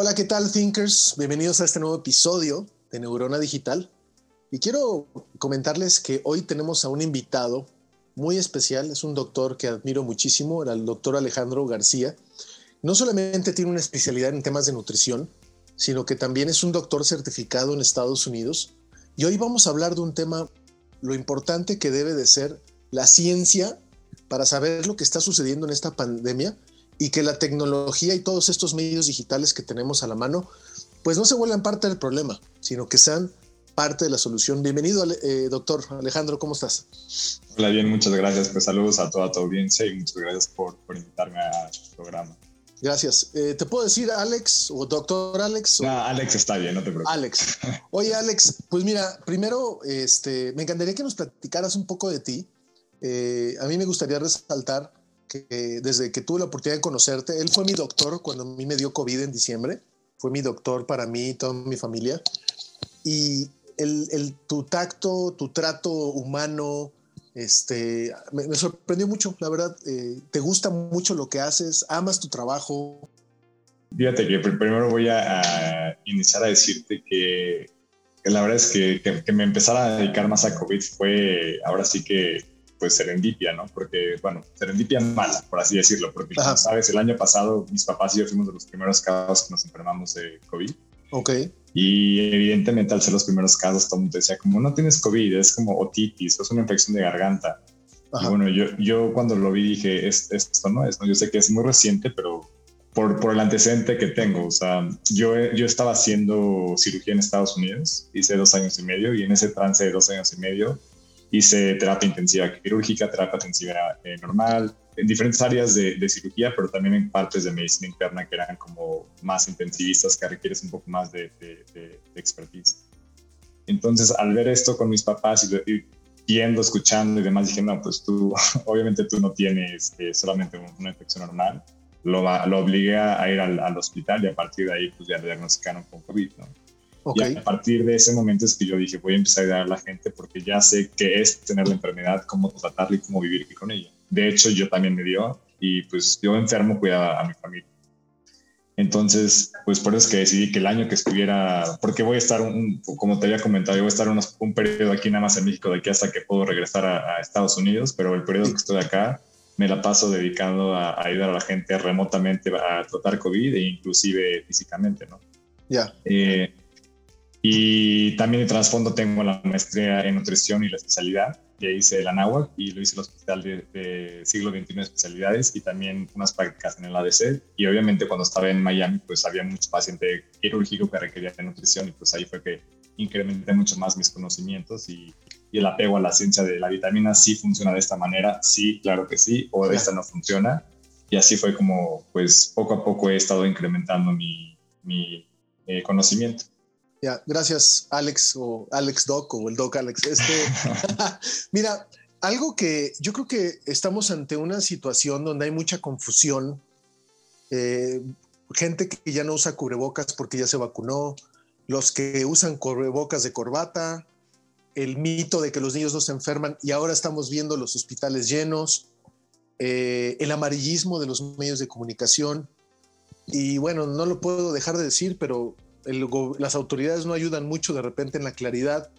Hola, ¿qué tal, Thinkers? Bienvenidos a este nuevo episodio de Neurona Digital. Y quiero comentarles que hoy tenemos a un invitado muy especial. Es un doctor que admiro muchísimo, el doctor Alejandro García. No solamente tiene una especialidad en temas de nutrición, sino que también es un doctor certificado en Estados Unidos. Y hoy vamos a hablar de un tema, lo importante que debe de ser la ciencia para saber lo que está sucediendo en esta pandemia y que la tecnología y todos estos medios digitales que tenemos a la mano, pues no se vuelvan parte del problema, sino que sean parte de la solución. Bienvenido, eh, doctor Alejandro, ¿cómo estás? Hola, bien, muchas gracias. Pues saludos a toda tu audiencia y muchas gracias por, por invitarme a tu programa. Gracias. Eh, ¿Te puedo decir Alex o doctor Alex? No, Alex está bien, no te preocupes. Alex. Oye, Alex, pues mira, primero este, me encantaría que nos platicaras un poco de ti. Eh, a mí me gustaría resaltar que desde que tuve la oportunidad de conocerte, él fue mi doctor cuando a mí me dio COVID en diciembre. Fue mi doctor para mí y toda mi familia. Y el, el, tu tacto, tu trato humano, este, me, me sorprendió mucho, la verdad. Eh, te gusta mucho lo que haces, amas tu trabajo. Fíjate que primero voy a, a iniciar a decirte que, que, la verdad es que, que, que me empezara a dedicar más a COVID fue ahora sí que pues serendipia, ¿no? Porque, bueno, serendipia mala, por así decirlo, porque como sabes, el año pasado mis papás y yo fuimos de los primeros casos que nos enfermamos de COVID. Ok. Y evidentemente al ser los primeros casos, todo el mundo decía, como no tienes COVID, es como otitis, es una infección de garganta. Ajá. Y bueno, yo, yo cuando lo vi dije, es, esto no es, ¿no? Yo sé que es muy reciente, pero por, por el antecedente que tengo, o sea, yo, yo estaba haciendo cirugía en Estados Unidos, hice dos años y medio, y en ese trance de dos años y medio hice terapia intensiva quirúrgica, terapia intensiva eh, normal, en diferentes áreas de, de, cirugía, pero también en partes de medicina interna que eran como más intensivistas, que requieres un poco más de, de, de expertise. Entonces, al ver esto con mis papás y, y, viendo, escuchando y demás, dije, no, pues tú, obviamente tú no tienes eh, solamente una infección normal. Lo, lo obligué a ir al, al, hospital y a partir de ahí, pues ya le diagnosticaron con COVID, ¿no? Okay. Y a partir de ese momento es que yo dije, voy a empezar a ayudar a la gente porque ya sé qué es tener la enfermedad, cómo tratarla y cómo vivir con ella. De hecho, yo también me dio y pues yo enfermo cuidaba a mi familia. Entonces, pues por eso es que decidí que el año que estuviera, porque voy a estar, un, como te había comentado, yo voy a estar unos, un periodo aquí nada más en México de aquí hasta que puedo regresar a, a Estados Unidos, pero el periodo que estoy acá me la paso dedicando a, a, ayudar a la gente remotamente a tratar COVID e inclusive físicamente, ¿no? Ya. Yeah. Eh, y también de trasfondo tengo la maestría en nutrición y la especialidad, que hice el ANAHUAC y lo hice en el Hospital de, de, Siglo XXI de Especialidades y también unas prácticas en el ADC. Y obviamente cuando estaba en Miami, pues había mucho paciente quirúrgico que requería de nutrición y pues ahí fue que incrementé mucho más mis conocimientos y, y el apego a la ciencia de la vitamina sí funciona de esta manera, sí, claro que sí, o de esta no funciona. Y así fue como pues poco a poco he estado incrementando mi, mi eh, conocimiento. Ya, gracias Alex o Alex Doc o el Doc Alex. Este, mira, algo que yo creo que estamos ante una situación donde hay mucha confusión, eh, gente que ya no usa cubrebocas porque ya se vacunó, los que usan cubrebocas de corbata, el mito de que los niños no se enferman y ahora estamos viendo los hospitales llenos, eh, el amarillismo de los medios de comunicación. Y bueno, no lo puedo dejar de decir, pero el, las autoridades no ayudan mucho de repente en la claridad.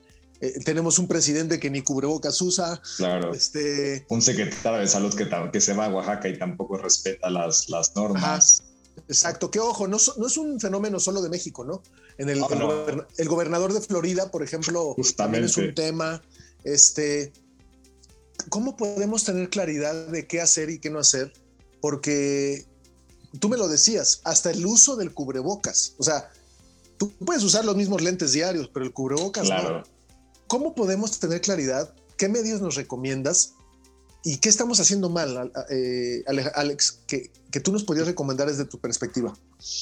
Eh, tenemos un presidente que ni cubrebocas usa. Claro. Este, un secretario de salud que, que se va a Oaxaca y tampoco respeta las, las normas. Ajá. Exacto, que ojo, no, no, es un fenómeno solo de México, ¿no? En el, oh, el, no. El gobernador de Florida, por ejemplo, Justamente. también es un tema. Este, ¿Cómo podemos tener claridad de qué hacer y qué no hacer? Porque tú me lo decías, hasta el uso del cubrebocas. O sea, tú puedes usar los mismos lentes diarios, pero el cubrebocas claro. no. ¿Cómo podemos tener claridad? ¿Qué medios nos recomiendas ¿Y qué estamos haciendo mal, eh, Alex, que, que, tú nos podrías recomendar desde tu perspectiva?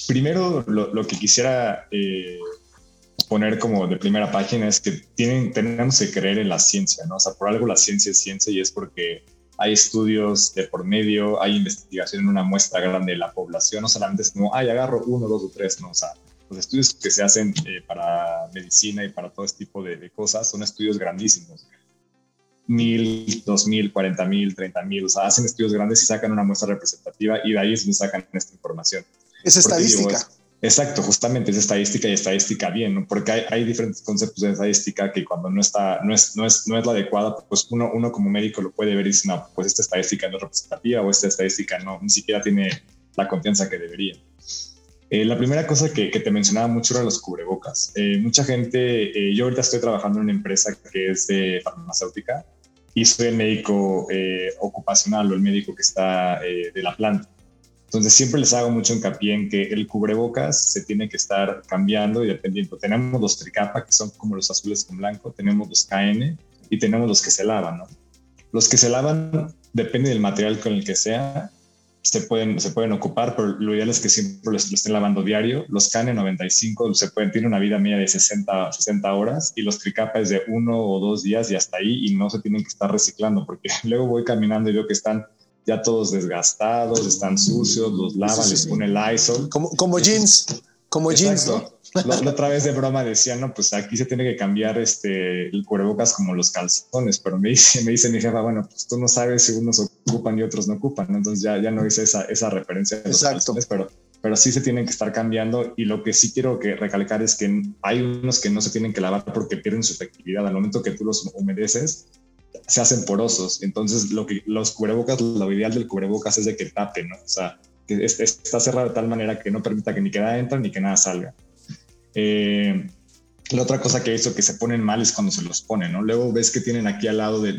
Primero, lo, que quisiera eh, poner como de primera página es que tienen, tenemos que creer en la ciencia, ¿no? O sea, por algo la ciencia es ciencia y es porque hay estudios de por medio, hay investigación en una muestra grande de la población, no solamente es como, ay, agarro uno, dos o tres, no, o sea, los estudios que se hacen eh, para medicina y para todo este tipo de, cosas son estudios grandísimos. Mil, dos mil, cuarenta mil, treinta mil, o sea, hacen estudios grandes y sacan una muestra representativa y de ahí es donde sacan esta información. Es estadística. exacto, justamente es estadística y estadística bien, ¿no? porque hay, hay, diferentes conceptos de estadística que cuando no está, no es, no es, no es la adecuada, pues uno, uno como médico lo puede ver y dice, no, pues esta estadística no es representativa o esta estadística no, ni siquiera tiene la confianza que debería. Eh, la primera cosa que, te mencionaba mucho era los cubrebocas. Eh, mucha gente, eh, yo ahorita estoy trabajando en una empresa que es farmacéutica y soy el médico ocupacional o el médico que está de la planta. Entonces siempre les hago mucho hincapié en que el cubrebocas se tiene que estar cambiando y dependiendo. Tenemos los tricapa, que son como los azules con blanco, tenemos los KN y tenemos los que se lavan. Los que se lavan, depende del material con el que sea, se pueden, se pueden ocupar, pero lo ideal es que siempre lo, estén lavando diario. Los KN95 se pueden, tienen una vida media de 60, 60 horas y los tricapa es de uno o dos días y hasta ahí y no se tienen que estar reciclando porque luego voy caminando y veo que están ya todos desgastados, están sucios, los lavan, les pone el ISO. Como, como jeans, como jeans, ¿no? La, otra vez de broma decía, no, pues aquí se tiene que cambiar este, el cubrebocas como los calzones, pero me dice, me dice mi jefa, bueno, pues tú no sabes si unos ocupan y otros no ocupan, entonces ya, ya no hice esa, esa referencia de los calzones, pero, pero sí se tienen que estar cambiando y lo que sí quiero que recalcar es que hay unos que no se tienen que lavar porque pierden su efectividad. Al momento que tú los humedeces, se hacen porosos. Entonces, lo que los cubrebocas, lo ideal del cubrebocas es de que tape, ¿no? O sea, que está cerrado de tal manera que no permita que ni que nada entre ni que nada salga. Eh, la otra cosa que hizo que se ponen mal es cuando se los ponen, ¿no? Luego ves que tienen aquí al lado de,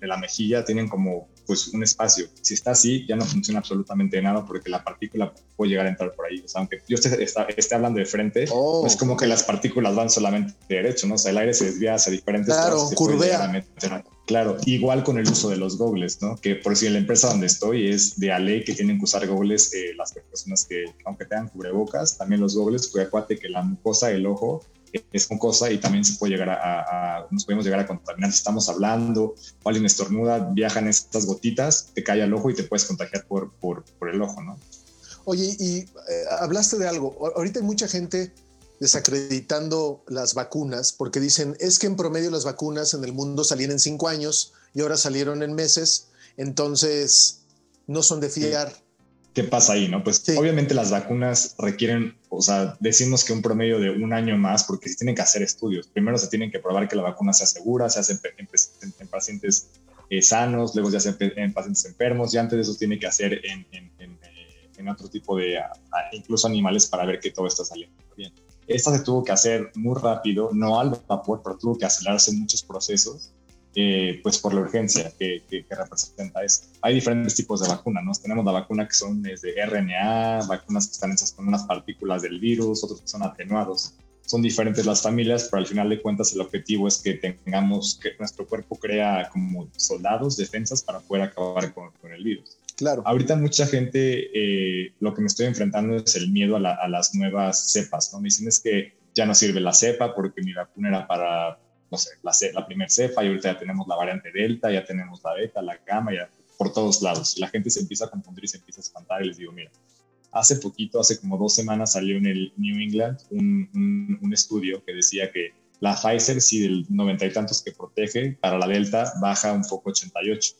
la mejilla, tienen como pues un espacio. Si está así, ya no funciona absolutamente nada porque la partícula puede llegar a entrar por ahí. O sea, aunque yo esté, esté hablando de frente, oh, es como que las partículas van solamente derecho, ¿no? O sea, el aire se desvía hacia diferentes Claro, curvea. Claro, igual con el uso de los gogles, ¿no? Que por si la empresa donde estoy es de Ale que tienen que usar gogles eh, las personas que, aunque tengan cubrebocas, también los gogles, pues acuérdate que la mucosa del ojo es mucosa y también se puede llegar a, nos podemos llegar a contaminar si estamos hablando o alguien estornuda, viajan estas gotitas, te cae al ojo y te puedes contagiar por, por, por el ojo, ¿no? Oye, y eh, hablaste de algo, ahorita hay mucha gente desacreditando las vacunas porque dicen es que en promedio las vacunas en el mundo salían en cinco años y ahora salieron en meses, entonces no son de fiar. ¿Qué pasa ahí? No, pues obviamente las vacunas requieren, o sea, decimos que un promedio de un año más porque se tienen que hacer estudios. Primero se tienen que probar que la vacuna sea segura, se hace en, pacientes eh, sanos, luego se hace en, pacientes enfermos y antes de eso tiene que hacer en, en otro tipo de, incluso animales para ver que todo está saliendo bien. Esta se tuvo que hacer muy rápido, no al vapor, pero tuvo que acelerarse muchos procesos, eh, pues por la urgencia que, que, representa eso. Hay diferentes tipos de vacunas, ¿no? Tenemos la vacuna que son de RNA, vacunas que están hechas con unas partículas del virus, otros que son atenuados. Son diferentes las familias, pero al final de cuentas el objetivo es que tengamos, que nuestro cuerpo crea como soldados, defensas para poder acabar con, con el virus. Claro. Ahorita mucha gente, eh, lo que me estoy enfrentando es el miedo a, las nuevas cepas, ¿no? Me dicen es que ya no sirve la cepa porque mi vacuna era para, no sé, la, la primera cepa y ahorita ya tenemos la variante Delta, ya tenemos la Beta, la Gamma, ya por todos lados. La gente se empieza a confundir y se empieza a espantar y les digo, mira, hace poquito, hace como dos semanas salió en el New England un, un estudio que decía que la Pfizer, sí, del noventa y tantos que protege, para la Delta baja un poco 88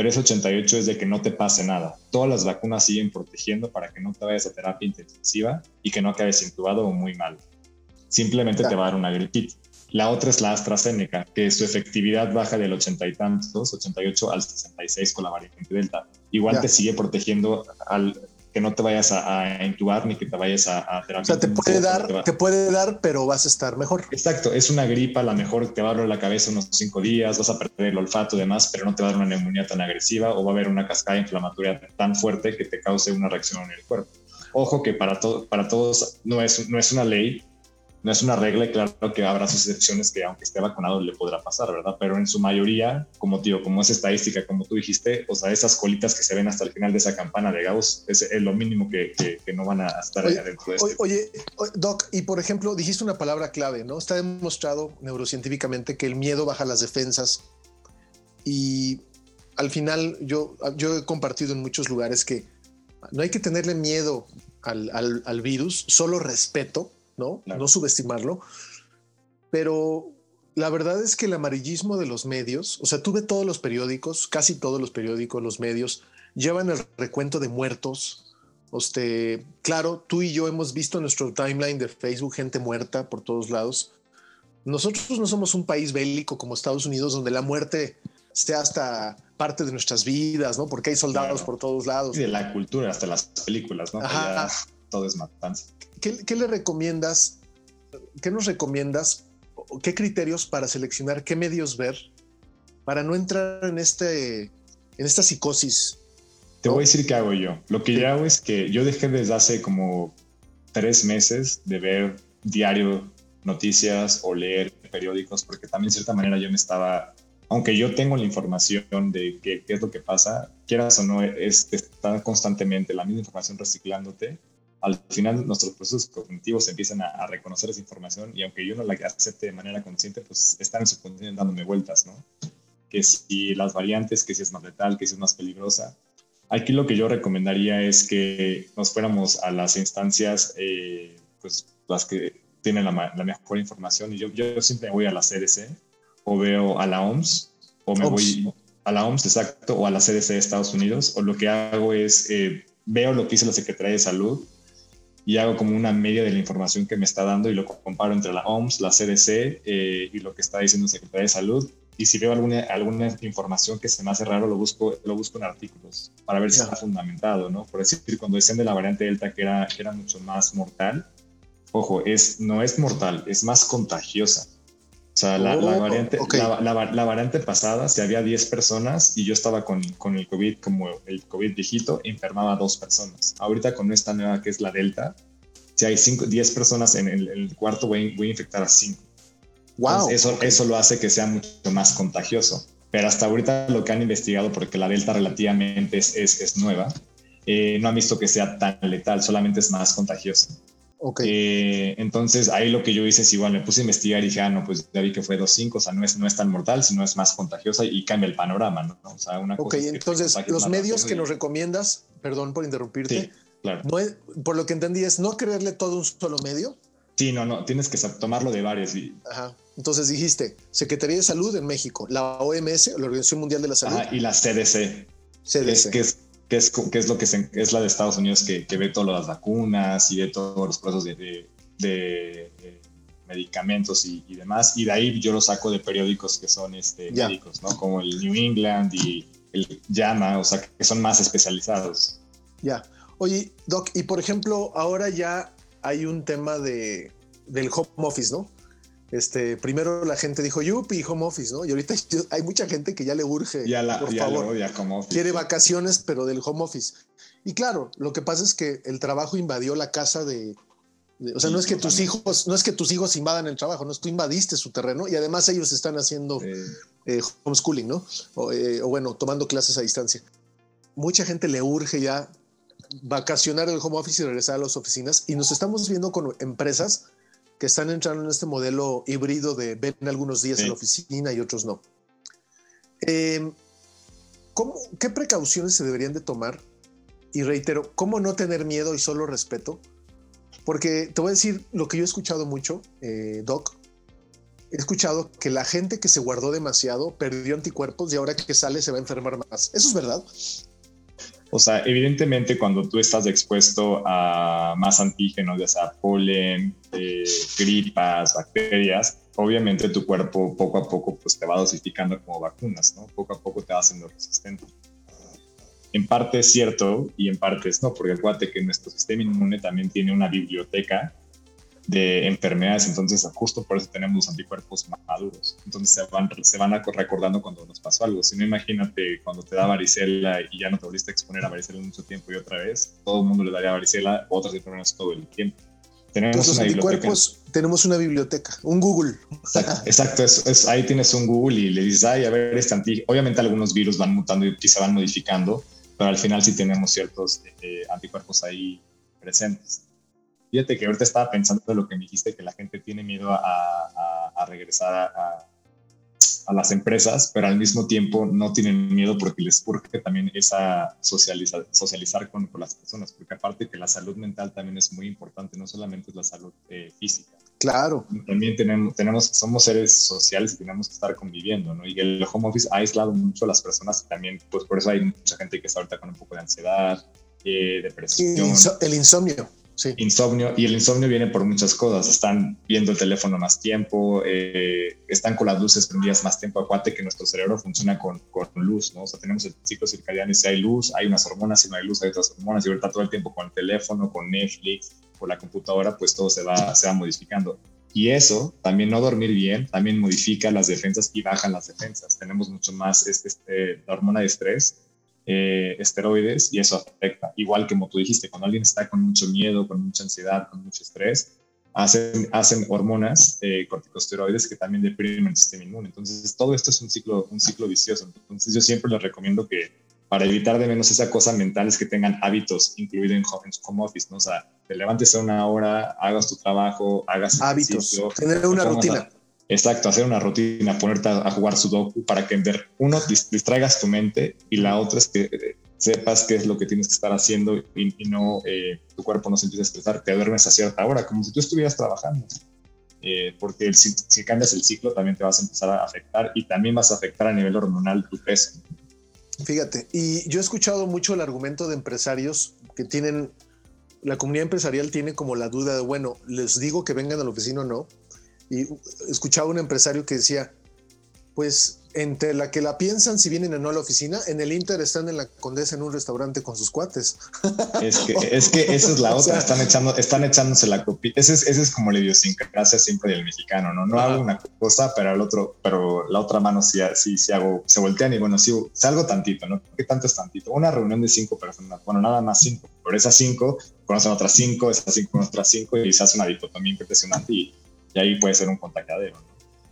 pero ese 88 es de que no te pase nada. Todas las vacunas siguen protegiendo para que no te vayas a terapia intensiva y que no acabes intubado o muy mal. Simplemente te va a dar una gripita. La otra es la AstraZeneca, que su efectividad baja del 80 y tantos, 88 al 66 con la variante Delta. Igual te sigue protegiendo al, que no te vayas a, intubar ni que te vayas a, a terapia. O sea, te puede dar, te, puede dar, pero vas a estar mejor. Exacto, es una gripa, la mejor te va a doler la cabeza unos cinco días, vas a perder el olfato y demás, pero no te va a dar una neumonía tan agresiva o va a haber una cascada inflamatoria tan fuerte que te cause una reacción en el cuerpo. Ojo que para, para todos no es, no es una ley, no es una regla y claro que habrá sus excepciones que aunque esté vacunado le podrá pasar, ¿verdad? Pero en su mayoría, como tío, como es estadística, como tú dijiste, o sea, esas colitas que se ven hasta el final de esa campana de Gauss, es, lo mínimo que, que, no van a estar oye, adentro de esto. Oye, Doc, y por ejemplo, dijiste una palabra clave, ¿no? Está demostrado neurocientíficamente que el miedo baja las defensas y al final yo, yo he compartido en muchos lugares que no hay que tenerle miedo al, al, al virus, solo respeto ¿no? No subestimarlo. Pero la verdad es que el amarillismo de los medios, o sea, tuve todos los periódicos, casi todos los periódicos, los medios, llevan el recuento de muertos. Este, claro, tú y yo hemos visto en nuestro timeline de Facebook gente muerta por todos lados. Nosotros no somos un país bélico como Estados Unidos, donde la muerte sea hasta parte de nuestras vidas, ¿no? Porque hay soldados por todos lados. Y de la cultura, hasta las películas, ¿no? Todo es matanza. ¿qué, le recomiendas? ¿Qué nos recomiendas? ¿Qué criterios para seleccionar qué medios ver para no entrar en, este, en esta psicosis? Te voy a decir qué hago yo. Lo que yo hago es que yo dejé desde hace como tres meses de ver diario noticias o leer periódicos, porque también de cierta manera yo me estaba, aunque yo tengo la información de qué, qué es lo que pasa, quieras o no, es, está constantemente la misma información reciclándote al final nuestros procesos cognitivos empiezan a, reconocer esa información y aunque yo no la acepte de manera consciente, pues están en su subconsciente dándome vueltas, ¿no? Que si las variantes, que si es más letal, que si es más peligrosa. Aquí lo que yo recomendaría es que nos fuéramos a las instancias, eh, pues las que tienen la, mejor información y yo, yo siempre voy a la CDC o veo a la OMS o me voy a la OMS, exacto, o a la CDC de Estados Unidos o lo que hago es eh, veo lo que dice la Secretaría de Salud y hago como una media de la información que me está dando y lo comparo entre la OMS, la CDC eh, y lo que está diciendo el Secretaría de Salud. Y si veo alguna, alguna información que se me hace raro, lo busco, lo busco en artículos para ver si está fundamentado, ¿no? Por decir, cuando decían de la variante Delta que era, que era mucho más mortal, ojo, es, no es mortal, es más contagiosa. O sea, la, la, oh, variante, la, la, variante pasada, si había 10 personas y yo estaba con, con, el COVID como el COVID viejito, enfermaba a dos personas. Ahorita con esta nueva que es la Delta, si hay 10 personas en el, cuarto, voy, voy, a infectar a 5. Wow. eso, eso lo hace que sea mucho más contagioso. Pero hasta ahorita lo que han investigado, porque la Delta relativamente es, es, es nueva, eh, no han visto que sea tan letal, solamente es más contagiosa. Eh, entonces ahí lo que yo hice es igual, me puse a investigar y dije, ah, no, pues ya vi que fue 2.5, o sea, no es, no es tan mortal, sino es más contagiosa y cambia el panorama, ¿no? O sea, una ok, entonces los medios que nos recomiendas, perdón por interrumpirte, claro. no por lo que entendí es no creerle todo un solo medio. Sí, no, no, tienes que tomarlo de varios. Y... Ajá. Entonces dijiste, Secretaría de Salud en México, la OMS, la Organización Mundial de la Salud. y la CDC. CDC. que es que es, que es lo que es la de Estados Unidos que, ve todas las vacunas y ve todos los procesos de, de, medicamentos y, demás. Y de ahí yo lo saco de periódicos que son este, médicos, ¿no? Como el New England y el JAMA, o sea, que son más especializados. Ya. Oye, Doc, y por ejemplo, ahora ya hay un tema de, del home office, ¿no? Este, primero la gente dijo yupi, home office, ¿no? Y ahorita hay mucha gente que ya le urge, ya la, por favor, quiere vacaciones, pero del home office. Y claro, lo que pasa es que el trabajo invadió la casa de, o sea, no es que tus hijos, no es que tus hijos invadan el trabajo, no es tú invadiste su terreno y además ellos están haciendo eh, homeschooling, ¿no? Eh, o, bueno, tomando clases a distancia. Mucha gente le urge ya vacacionar el home office y regresar a las oficinas y nos estamos viendo con empresas que están entrando en este modelo híbrido de ven algunos días en la oficina y otros no. Em, ¿Qué precauciones se deberían de tomar? Y reitero, ¿cómo no tener miedo y solo respeto? Porque te voy a decir lo que yo he escuchado mucho, eh, Doc. He escuchado que la gente que se guardó demasiado perdió anticuerpos y ahora que sale se va a enfermar más. ¿Eso es verdad? O sea, evidentemente cuando tú estás expuesto a más antígenos, ya sea polen, eh, gripas, bacterias, obviamente tu cuerpo poco a poco pues, te va dosificando como vacunas, ¿no? Poco a poco te va haciendo resistente. En parte es cierto y en parte es no, porque acuérdate que nuestro sistema inmune también tiene una biblioteca de enfermedades, entonces justo por eso tenemos los anticuerpos maduros. Entonces se van, se van recordando cuando nos pasó algo. Si no, imagínate cuando te da varicela y ya no te volviste a exponer a varicela mucho tiempo y otra vez, todo el mundo le daría varicela, otras enfermedades todo el tiempo. tenemos una anticuerpos, tenemos una biblioteca, un Google. Exacto, es, ahí tienes un Google y le dices, ay, a ver, este antígeno. Obviamente algunos virus van mutando y quizá van modificando, pero al final sí tenemos ciertos eh, anticuerpos ahí presentes. Fíjate que ahorita estaba pensando en lo que me dijiste, que la gente tiene miedo a, regresar a, a, las empresas, pero al mismo tiempo no tienen miedo porque les urge también esa socializar, socializar con, con, las personas, porque aparte que la salud mental también es muy importante, no solamente es la salud eh, física. Claro. También tenemos, tenemos, somos seres sociales y tenemos que estar conviviendo, ¿no? Y el home office ha aislado mucho a las personas y también, pues por eso hay mucha gente que está ahorita con un poco de ansiedad, eh, depresión. el insomnio. Insomnio, y el insomnio viene por muchas cosas. Están viendo el teléfono más tiempo, eh, están con las luces prendidas más tiempo. Acuate que nuestro cerebro funciona con, con, luz, ¿no? O sea, tenemos el ciclo circadiano si hay luz, hay unas hormonas, si no hay luz, hay otras hormonas. Y ahorita todo el tiempo con el teléfono, con Netflix, con la computadora, pues todo se va, se va modificando. Y eso, también no dormir bien, también modifica las defensas y bajan las defensas. Tenemos mucho más este, este, la hormona de estrés eh, esteroides y eso afecta. Igual que como tú dijiste, cuando alguien está con mucho miedo, con mucha ansiedad, con mucho estrés, hacen, hacen hormonas eh, corticosteroides que también deprimen el sistema inmune. Entonces, todo esto es un ciclo, un ciclo vicioso. Entonces, yo siempre les recomiendo que para evitar de menos esa cosa mental es que tengan hábitos incluidos en, home office, ¿no? O sea, te levantes a una hora, hagas tu trabajo, hagas hábitos, tener una rutina. Exacto, hacer una rutina, ponerte a, jugar sudoku para que, uno, distraigas tu mente y la otra es que eh, sepas qué es lo que tienes que estar haciendo y, no eh, tu cuerpo no se empieza a estresar, te duermes a cierta hora, como si tú estuvieras trabajando. Eh, porque si, si, cambias el ciclo también te vas a empezar a afectar y también vas a afectar a nivel hormonal tu peso. Fíjate, y yo he escuchado mucho el argumento de empresarios que tienen, la comunidad empresarial tiene como la duda de, bueno, les digo que vengan a la oficina o no, y escuchaba un empresario que decía, pues entre la que la piensan si vienen o no a la oficina, en el Inter están en la Condesa en un restaurante con sus cuates. Es que, es que esa es la otra, están, echando, están echándose la copia. Ese es, ese es como la idiosincrasia siempre del mexicano, ¿no? No hago una cosa, pero el otro, pero la otra mano sí, sí, sí hago, se voltean y bueno, sí, salgo tantito, ¿no? ¿Qué tanto es tantito? Una reunión de cinco personas, bueno, nada más cinco, pero esas cinco conocen otras cinco, esas cinco conocen otras cinco y se hace una dicotomía impresionante y y ahí puede ser un contacadero.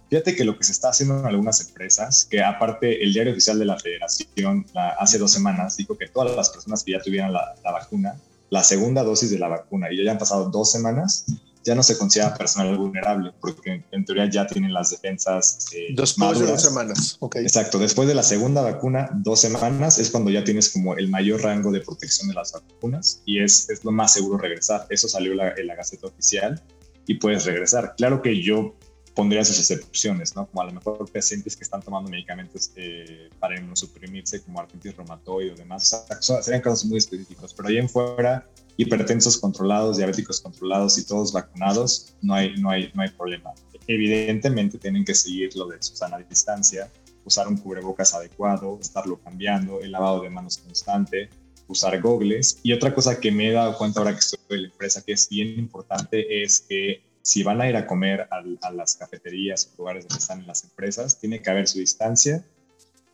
Fíjate que lo que se está haciendo en algunas empresas, que aparte el diario oficial de la federación hace dos semanas dijo que todas las personas que ya tuvieran la, vacuna, la segunda dosis de la vacuna, y ya han pasado dos semanas, ya no se considera personal vulnerable, porque en, teoría ya tienen las defensas. Eh, después de dos semanas, Exacto, después de la segunda vacuna, dos semanas es cuando ya tienes como el mayor rango de protección de las vacunas y es, es lo más seguro regresar. Eso salió en la Gaceta Oficial y puedes regresar. Claro que yo pondría sus excepciones, ¿no? Como a lo mejor pacientes que están tomando medicamentos eh, para inmunosuprimirse, como artritis reumatoide o demás. serían casos muy específicos, pero ahí en fuera, hipertensos controlados, diabéticos controlados y todos vacunados, no hay, no hay, no hay problema. Evidentemente tienen que seguir lo de Susana de distancia, usar un cubrebocas adecuado, estarlo cambiando, el lavado de manos constante, usar gogles. Y otra cosa que me he dado cuenta ahora que estoy en la empresa que es bien importante es que si van a ir a comer a, las cafeterías o lugares donde están las empresas, tiene que haber su distancia,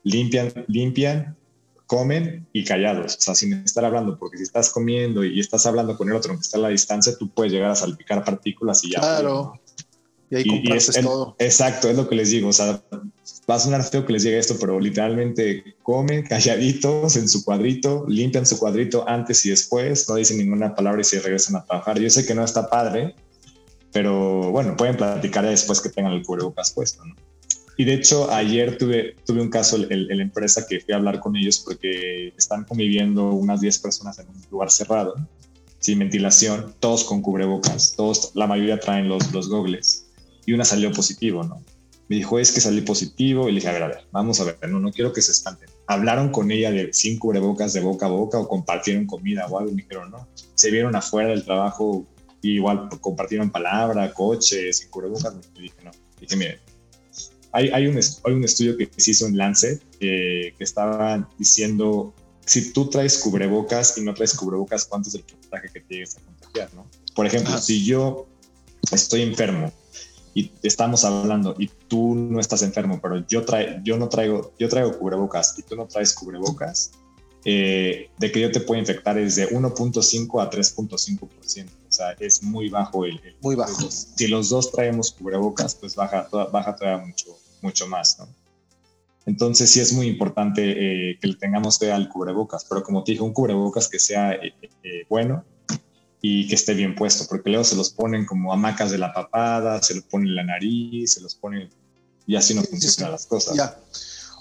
limpian, limpian, comen y callados, o sea, sin estar hablando, porque si estás comiendo y estás hablando con el otro, aunque está a la distancia, tú puedes llegar a salpicar partículas y ya. Claro. Y ahí compartes todo. Exacto, es lo que les digo. O sea, va a sonar feo que les llegue esto, pero literalmente comen calladitos en su cuadrito, limpian su cuadrito antes y después, no dicen ninguna palabra y se regresan a trabajar. Yo sé que no está padre, pero bueno, pueden platicar después que tengan el cubrebocas puesto, ¿no? Y de hecho, ayer tuve, tuve un caso en la empresa que fui a hablar con ellos porque están conviviendo unas 10 personas en un lugar cerrado, sin ventilación, todos con cubrebocas, todos, la mayoría traen los, los gogles y una salió positivo, ¿no? Me dijo, es que salí positivo y le dije, a ver, a ver, vamos a ver, no, no quiero que se espanten. Hablaron con ella de sin cubrebocas de boca a boca o compartieron comida o algo, me dijeron, no. Se vieron afuera del trabajo y igual compartieron palabra, coche, sin cubrebocas. Me dije, no. Dije, mire, hay, hay, un, hay un estudio que se hizo en Lancet que estaba diciendo, si tú traes cubrebocas y no traes cubrebocas, ¿cuánto es el porcentaje que te llegues a contagiar, no? Por ejemplo, si yo estoy enfermo y estamos hablando y tú no estás enfermo, pero yo, trae, yo no traigo, yo traigo cubrebocas y tú no traes cubrebocas, eh, de que yo te puedo infectar es de 1.5 a 3.5%. O sea, es muy bajo el... muy bajo. si los dos traemos cubrebocas, pues baja, baja todavía mucho, mucho más, ¿no? Entonces sí es muy importante eh, que le tengamos fe al cubrebocas, pero como te dije, un cubrebocas que sea eh, eh, bueno y que esté bien puesto, porque luego se los ponen como hamacas de la papada, se los ponen en la nariz, se los ponen y así no funcionan las cosas. Ya.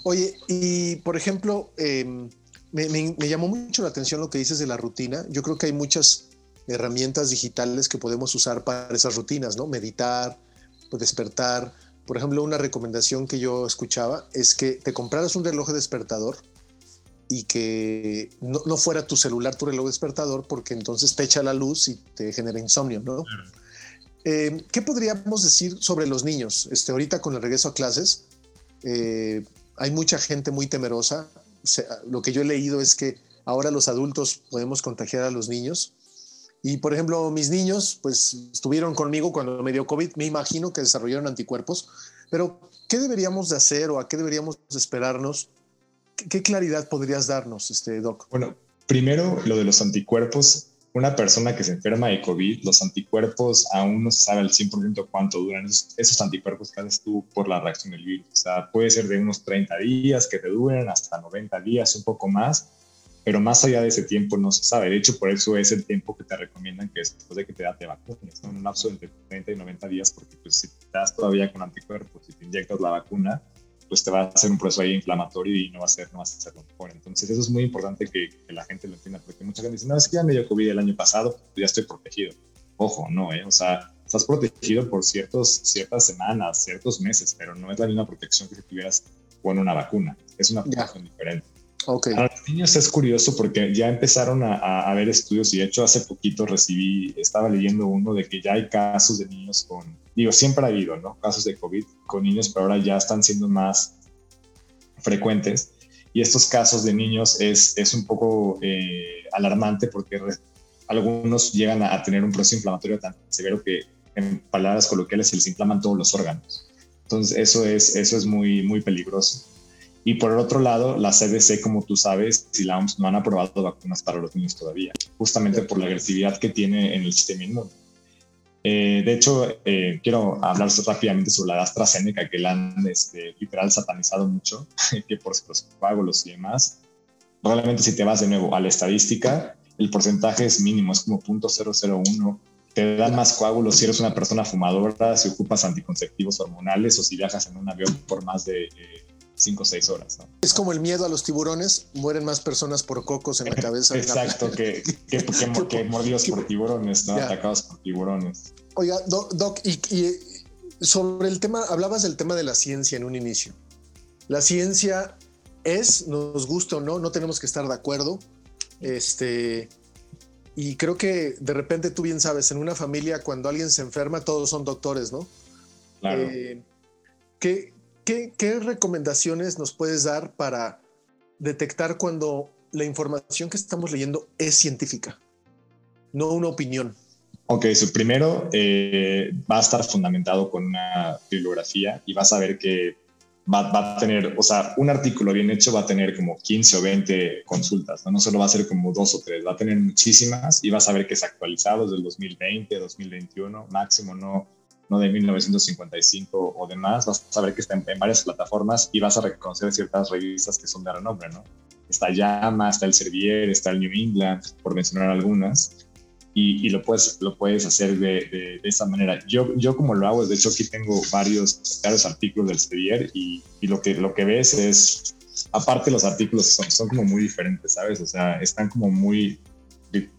Oye, y por ejemplo, em, me, me, llamó mucho la atención lo que dices de la rutina. Yo creo que hay muchas herramientas digitales que podemos usar para esas rutinas, ¿no? Meditar, pues, despertar, por ejemplo, una recomendación que yo escuchaba es que te compraras un reloj despertador y que no, fuera tu celular tu reloj despertador porque entonces te echa la luz y te genera insomnio, ¿no? Eh, ¿Qué podríamos decir sobre los niños? Este, ahorita con el regreso a clases, eh, hay mucha gente muy temerosa. lo que yo he leído es que ahora los adultos podemos contagiar a los niños. Y por ejemplo, mis niños, pues estuvieron conmigo cuando me dio COVID, me imagino que desarrollaron anticuerpos, pero ¿qué deberíamos de hacer o a qué deberíamos de esperarnos? ¿Qué, claridad podrías darnos, este, Doc? Bueno, primero lo de los anticuerpos. Una persona que se enferma de COVID, los anticuerpos aún no se sabe al 100% cuánto duran esos, anticuerpos que haces tú por la reacción del virus. O sea, puede ser de unos 30 días que te duren hasta 90 días, un poco más pero más allá de ese tiempo no se sabe. De hecho, por eso es el tiempo que te recomiendan que después de que te, da, te vacunes, ¿no? en un lapso entre 30 y 90 días, porque pues, si das todavía con anticuerpos, si te inyectas la vacuna, pues te va a hacer un proceso ahí inflamatorio y no va a ser, no va a ser lo mejor. Entonces, eso es muy importante que, la gente lo entienda, porque mucha gente dice, no, es que ya me dio COVID el año pasado, pues ya estoy protegido. Ojo, no, ¿eh? O sea, estás protegido por ciertos, ciertas semanas, ciertos meses, pero no es la misma protección que si tuvieras con una vacuna. Es una protección diferente. Okay. A los niños es curioso porque ya empezaron a, a, ver estudios y de hecho hace poquito recibí, estaba leyendo uno de que ya hay casos de niños con, digo, siempre ha habido, ¿no? Casos de COVID con niños, pero ahora ya están siendo más frecuentes. Y estos casos de niños es, es un poco eh, alarmante porque algunos llegan a, a, tener un proceso inflamatorio tan severo que en palabras coloquiales se les inflaman todos los órganos. Entonces eso es, eso es muy, muy peligroso. Y por el otro lado, la CDC, como tú sabes, y la OMS no han aprobado vacunas para los niños todavía, justamente por la agresividad que tiene en el sistema inmune. Eh, de hecho, eh, quiero hablar rápidamente sobre la AstraZeneca, que la han este, literal satanizado mucho, que por los coágulos y demás. Realmente, si te vas de nuevo a la estadística, el porcentaje es mínimo, es como 0.001. Te dan más coágulos si eres una persona fumadora, si ocupas anticonceptivos hormonales o si viajas en un avión por más de eh, cinco o seis horas. ¿no? Es como el miedo a los tiburones, mueren más personas por cocos en la cabeza. Exacto, que, que, que, mordidos por tiburones, ¿no? Atacados por tiburones. Oiga, Doc, y, sobre el tema, hablabas del tema de la ciencia en un inicio. La ciencia es, nos gusta o no, no tenemos que estar de acuerdo. Este, y creo que de repente tú bien sabes, en una familia cuando alguien se enferma, todos son doctores, ¿no? Claro. Eh, ¿qué, ¿Qué, recomendaciones nos puedes dar para detectar cuando la información que estamos leyendo es científica, no una opinión? Ok, su primero eh, va a estar fundamentado con una bibliografía y vas a ver que va, a tener, o sea, un artículo bien hecho va a tener como 15 o 20 consultas, ¿no? no solo va a ser como dos o tres, va a tener muchísimas y vas a ver que es actualizado desde el 2020, 2021, máximo no no de 1955 o demás, vas a ver que está en, varias plataformas y vas a reconocer ciertas revistas que son de renombre, ¿no? Está Llama, está el Servier, está el New England, por mencionar algunas, y, lo, puedes, lo puedes hacer de, de, esa manera. Yo, yo como lo hago, de hecho aquí tengo varios, varios artículos del Servier y, y, lo, que, lo que ves es, aparte los artículos son, son como muy diferentes, ¿sabes? O sea, están como muy,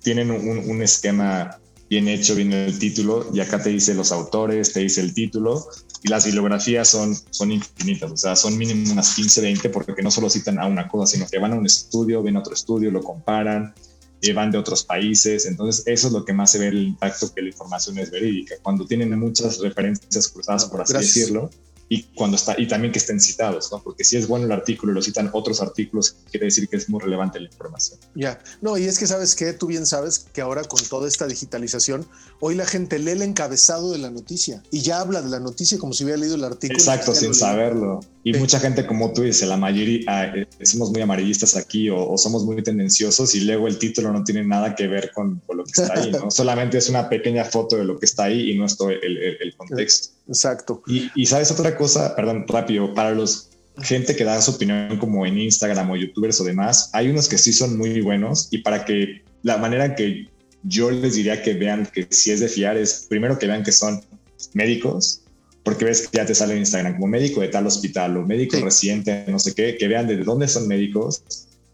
tienen un, un esquema bien hecho, viene el título y acá te dice los autores, te dice el título y las bibliografías son, son infinitas, o sea, son mínimo unas 15, 20 porque no solo citan a una cosa, sino que van a un estudio, ven a otro estudio, lo comparan, y van de otros países, entonces eso es lo que más se ve el impacto que la información es verídica, cuando tienen muchas referencias cruzadas, por así decirlo, y cuando está y también que estén citados, ¿no? Porque si es bueno el artículo y lo citan otros artículos, quiere decir que es muy relevante la información. Ya, no, y es que sabes que tú bien sabes que ahora con toda esta digitalización, hoy la gente lee el encabezado de la noticia y ya habla de la noticia como si hubiera leído el artículo. Exacto, sin saberlo. Y mucha gente, como tú dices, la mayoría ah, eh, somos muy amarillistas aquí o, somos muy tendenciosos y luego el título no tiene nada que ver con, lo que está ahí, ¿no? Solamente es una pequeña foto de lo que está ahí y no es todo el, contexto. Exacto. Y, y sabes otra cosa, perdón, rápido, para los gente que da su opinión como en Instagram o youtubers o demás, hay unos que sí son muy buenos y para que la manera que yo les diría que vean que si es de fiar es primero que vean que son médicos porque ves que ya te sale en Instagram como médico de tal hospital o médico reciente, no sé qué, que vean de dónde son médicos,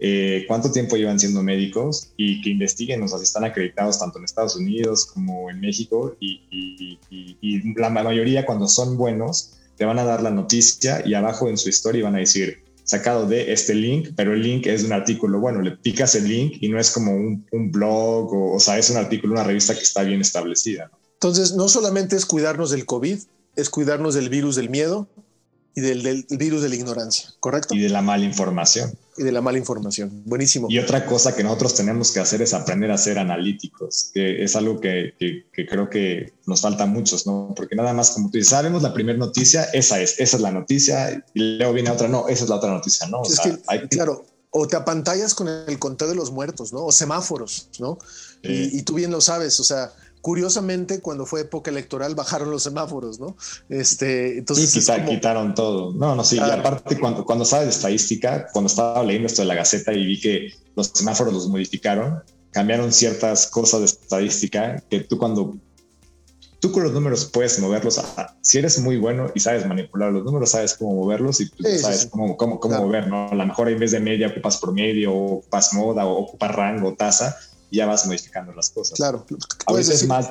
eh, cuánto tiempo llevan siendo médicos y que investiguen, o sea, si están acreditados tanto en Estados Unidos como en México y, la mayoría cuando son buenos te van a dar la noticia y abajo en su historia van a decir sacado de este link, pero el link es un artículo, bueno, le picas el link y no es como un, blog o, o sea, es un artículo, una revista que está bien establecida. Entonces, no solamente es cuidarnos del COVID, es cuidarnos del virus del miedo y del, virus de la ignorancia, ¿correcto? Y de la mala información. Y de la mala información. Buenísimo. Y otra cosa que nosotros tenemos que hacer es aprender a ser analíticos, que es algo que, creo que nos falta a muchos, ¿no? Porque nada más como tú dices, sabemos la primera noticia, esa es, esa es la noticia, y luego viene otra, no, esa es la otra noticia, ¿no? es que, claro, o te apantallas con el conteo de los muertos, ¿no? O semáforos, ¿no? Y, y, tú bien lo sabes, o sea, Curiosamente, cuando fue época electoral, bajaron los semáforos, ¿no? Este, entonces. Sí, quitaron todo. No, no, sí. Y aparte, cuando, cuando sabes de estadística, cuando estaba leyendo esto de la Gaceta y vi que los semáforos los modificaron, cambiaron ciertas cosas de estadística que tú cuando tú con los números puedes moverlos. si eres muy bueno y sabes manipular los números, sabes cómo moverlos y sabes cómo, cómo, cómo mover, ¿no? A lo mejor en vez de media ocupas promedio, o ocupas moda, o ocupas rango, tasa ya vas modificando las cosas. Claro. Ahorita es más,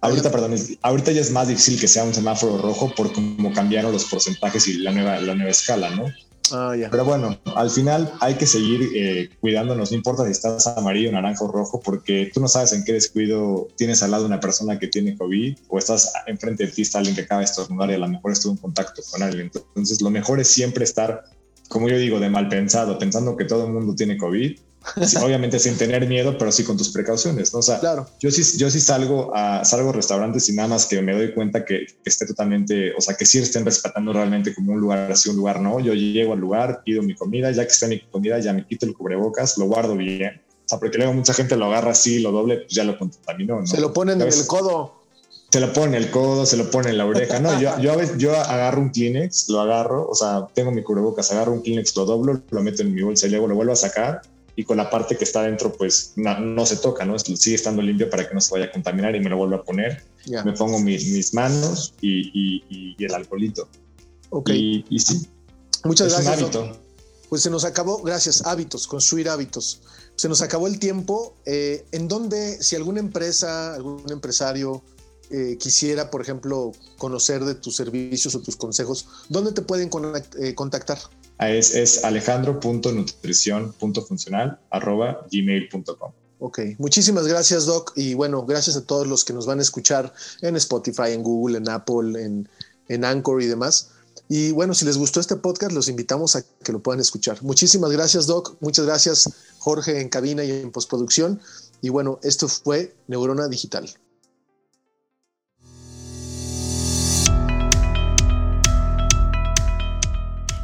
ahorita, perdón, ahorita ya es más difícil que sea un semáforo rojo por cómo cambiaron los porcentajes y la nueva, la nueva escala, ¿no? Ah, ya. Pero bueno, al final hay que seguir eh, cuidándonos, no importa si estás amarillo, naranja o rojo, porque tú no sabes en qué descuido tienes al lado una persona que tiene COVID o estás enfrente de ti, está alguien que acaba de estornudar y a lo mejor estuvo en contacto con alguien. Entonces, lo mejor es siempre estar, como yo digo, de mal pensado, pensando que todo el mundo tiene COVID obviamente sin tener miedo, pero sí con tus precauciones, ¿no? O sea, claro. yo sí, yo sí salgo a, salgo a restaurantes y nada más que me doy cuenta que, esté totalmente, o sea, que sí estén respetando realmente como un lugar así, un lugar no. Yo llego al lugar, pido mi comida, ya que está mi comida, ya me quito el cubrebocas, lo guardo bien. O sea, porque luego mucha gente lo agarra así, lo doble, pues ya lo contaminó, ¿no? Se lo ponen en el codo. Se lo pone el codo, se lo pone en la oreja. No, yo, yo, yo agarro un Kleenex, lo agarro, o sea, tengo mi cubrebocas, agarro un Kleenex, lo doblo, lo meto en mi bolsa y luego lo vuelvo a sacar y con la parte que está dentro pues no, se toca, ¿no? Sigue estando limpio para que no se vaya a contaminar y me lo vuelvo a poner. Me pongo mis manos y, el alcoholito. Ok. Y, sí. Muchas gracias. Pues se nos acabó, gracias, hábitos, construir hábitos. Se nos acabó el tiempo. Eh, ¿En dónde, si alguna empresa, algún empresario eh, quisiera, por ejemplo, conocer de tus servicios o tus consejos, ¿dónde te pueden eh, contactar? Es, es alejandro.nutrición.funcional arroba Ok, muchísimas gracias Doc y bueno, gracias a todos los que nos van a escuchar en Spotify, en Google, en Apple, en, en Anchor y demás. Y bueno, si les gustó este podcast, los invitamos a que lo puedan escuchar. Muchísimas gracias Doc, muchas gracias Jorge en cabina y en postproducción. Y bueno, esto fue Neurona Digital.